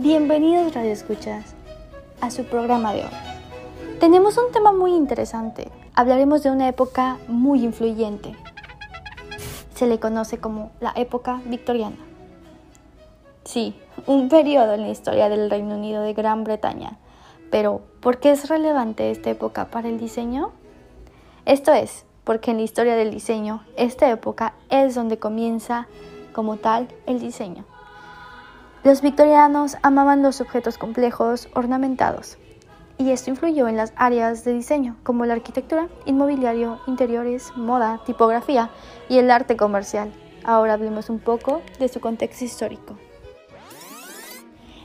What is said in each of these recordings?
Bienvenidos Radio Escuchas a su programa de hoy. Tenemos un tema muy interesante. Hablaremos de una época muy influyente. Se le conoce como la época victoriana. Sí, un periodo en la historia del Reino Unido de Gran Bretaña. Pero, ¿por qué es relevante esta época para el diseño? Esto es, porque en la historia del diseño, esta época es donde comienza como tal el diseño. Los victorianos amaban los objetos complejos ornamentados, y esto influyó en las áreas de diseño, como la arquitectura, inmobiliario, interiores, moda, tipografía y el arte comercial. Ahora hablemos un poco de su contexto histórico.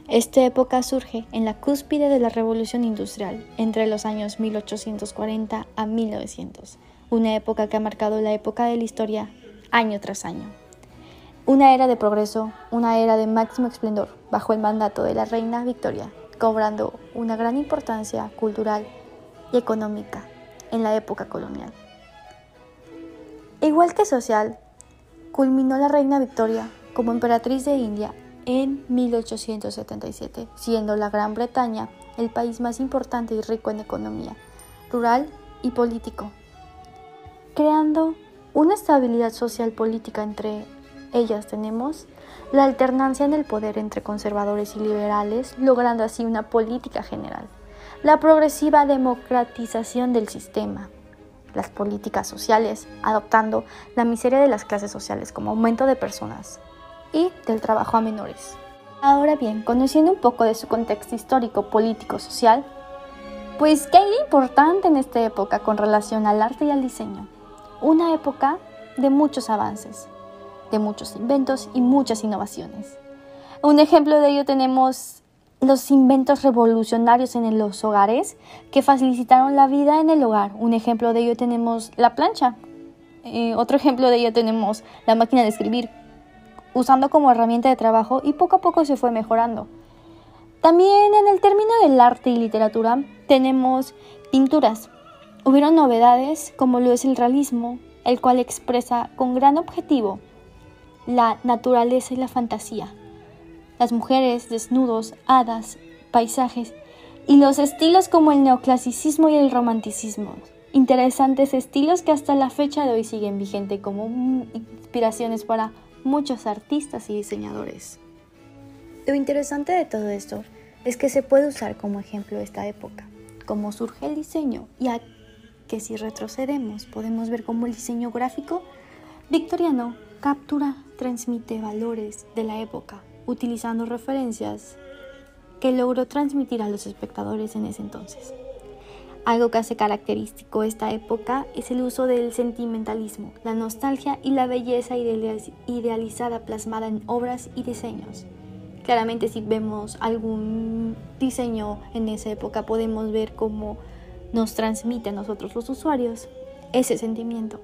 Esta época surge en la cúspide de la revolución industrial, entre los años 1840 a 1900, una época que ha marcado la época de la historia año tras año. Una era de progreso, una era de máximo esplendor, bajo el mandato de la reina Victoria, cobrando una gran importancia cultural y económica en la época colonial. Igual que social, culminó la reina Victoria como emperatriz de India en 1877, siendo la Gran Bretaña el país más importante y rico en economía, rural y político, creando una estabilidad social política entre ellas tenemos la alternancia en el poder entre conservadores y liberales, logrando así una política general, la progresiva democratización del sistema, las políticas sociales, adoptando la miseria de las clases sociales como aumento de personas, y del trabajo a menores. Ahora bien, conociendo un poco de su contexto histórico, político, social, pues ¿qué importante en esta época con relación al arte y al diseño? Una época de muchos avances, de muchos inventos y muchas innovaciones. Un ejemplo de ello tenemos los inventos revolucionarios en los hogares que facilitaron la vida en el hogar. Un ejemplo de ello tenemos la plancha. Eh, otro ejemplo de ello tenemos la máquina de escribir usando como herramienta de trabajo y poco a poco se fue mejorando. También en el término del arte y literatura tenemos pinturas. Hubieron novedades como lo es el realismo, el cual expresa con gran objetivo la naturaleza y la fantasía, las mujeres, desnudos, hadas, paisajes y los estilos como el neoclasicismo y el romanticismo. Interesantes estilos que hasta la fecha de hoy siguen vigentes como inspiraciones para muchos artistas y diseñadores. Lo interesante de todo esto es que se puede usar como ejemplo esta época, cómo surge el diseño y a que si retrocedemos podemos ver cómo el diseño gráfico victoriano captura, transmite valores de la época utilizando referencias que logró transmitir a los espectadores en ese entonces. Algo que hace característico esta época es el uso del sentimentalismo, la nostalgia y la belleza idealizada plasmada en obras y diseños. Claramente si vemos algún diseño en esa época podemos ver cómo nos transmite a nosotros los usuarios ese sentimiento.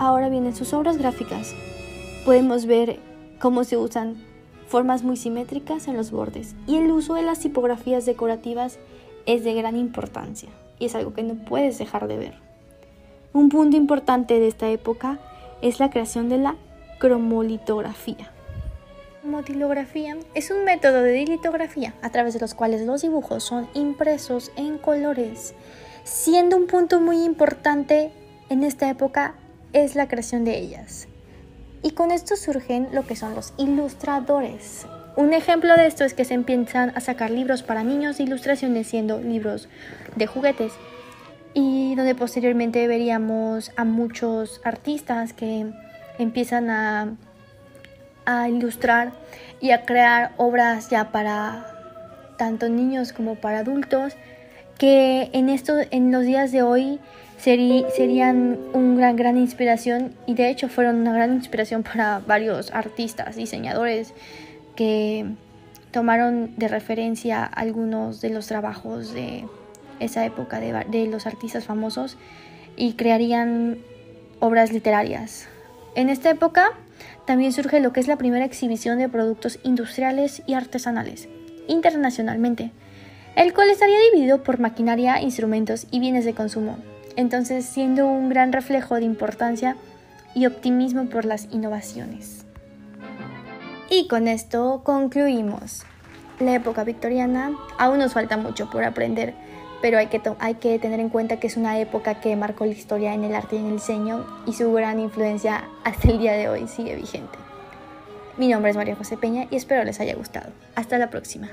Ahora bien, en sus obras gráficas podemos ver cómo se usan formas muy simétricas en los bordes y el uso de las tipografías decorativas es de gran importancia y es algo que no puedes dejar de ver. Un punto importante de esta época es la creación de la cromolitografía. Motilografía es un método de litografía a través de los cuales los dibujos son impresos en colores, siendo un punto muy importante en esta época es la creación de ellas. Y con esto surgen lo que son los ilustradores, un ejemplo de esto es que se empiezan a sacar libros para niños de ilustraciones siendo libros de juguetes y donde posteriormente veríamos a muchos artistas que empiezan a, a ilustrar y a crear obras ya para tanto niños como para adultos que en, esto, en los días de hoy serían una gran, gran inspiración y de hecho fueron una gran inspiración para varios artistas, diseñadores, que tomaron de referencia algunos de los trabajos de esa época de, los artistas famosos y crearían obras literarias. En esta época también surge lo que es la primera exhibición de productos industriales y artesanales internacionalmente, el cual estaría dividido por maquinaria, instrumentos y bienes de consumo, entonces siendo un gran reflejo de importancia y optimismo por las innovaciones. Y con esto concluimos. La época victoriana aún nos falta mucho por aprender, pero hay que, hay que tener en cuenta que es una época que marcó la historia en el arte y en el diseño y su gran influencia hasta el día de hoy sigue vigente. Mi nombre es María José Peña y espero les haya gustado. Hasta la próxima.